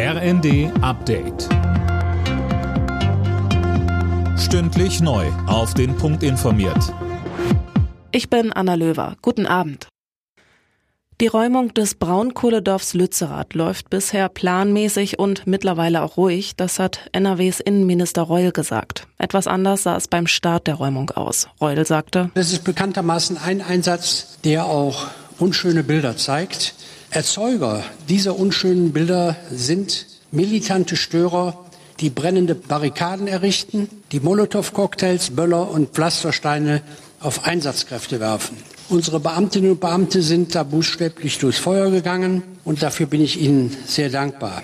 RND Update. Stündlich neu. Auf den Punkt informiert. Ich bin Anna Löwer. Guten Abend. Die Räumung des Braunkohledorfs Lützerath läuft bisher planmäßig und mittlerweile auch ruhig. Das hat NRWs Innenminister Reul gesagt. Etwas anders sah es beim Start der Räumung aus. Reul sagte, Das ist bekanntermaßen ein Einsatz, der auch unschöne Bilder zeigt. Erzeuger dieser unschönen Bilder sind militante Störer, die brennende Barrikaden errichten, die Molotow-Cocktails, Böller und Pflastersteine auf Einsatzkräfte werfen. Unsere Beamtinnen und Beamte sind da buchstäblich durchs Feuer gegangen und dafür bin ich Ihnen sehr dankbar.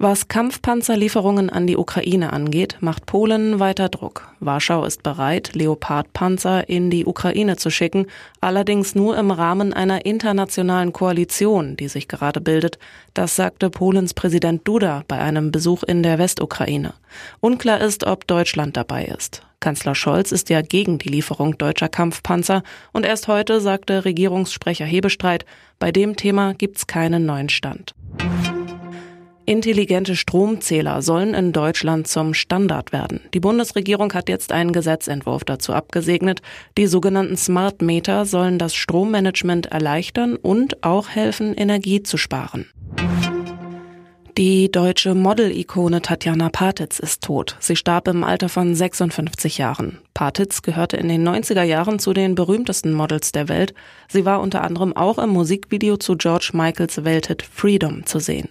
Was Kampfpanzerlieferungen an die Ukraine angeht, macht Polen weiter Druck. Warschau ist bereit, Leopardpanzer in die Ukraine zu schicken, allerdings nur im Rahmen einer internationalen Koalition, die sich gerade bildet. Das sagte Polens Präsident Duda bei einem Besuch in der Westukraine. Unklar ist, ob Deutschland dabei ist. Kanzler Scholz ist ja gegen die Lieferung deutscher Kampfpanzer und erst heute sagte Regierungssprecher Hebestreit, bei dem Thema gibt's keinen neuen Stand. Intelligente Stromzähler sollen in Deutschland zum Standard werden. Die Bundesregierung hat jetzt einen Gesetzentwurf dazu abgesegnet. Die sogenannten Smart Meter sollen das Strommanagement erleichtern und auch helfen, Energie zu sparen. Die deutsche Model-Ikone Tatjana Patitz ist tot. Sie starb im Alter von 56 Jahren. Patitz gehörte in den 90er Jahren zu den berühmtesten Models der Welt. Sie war unter anderem auch im Musikvideo zu George Michaels Welthit Freedom zu sehen.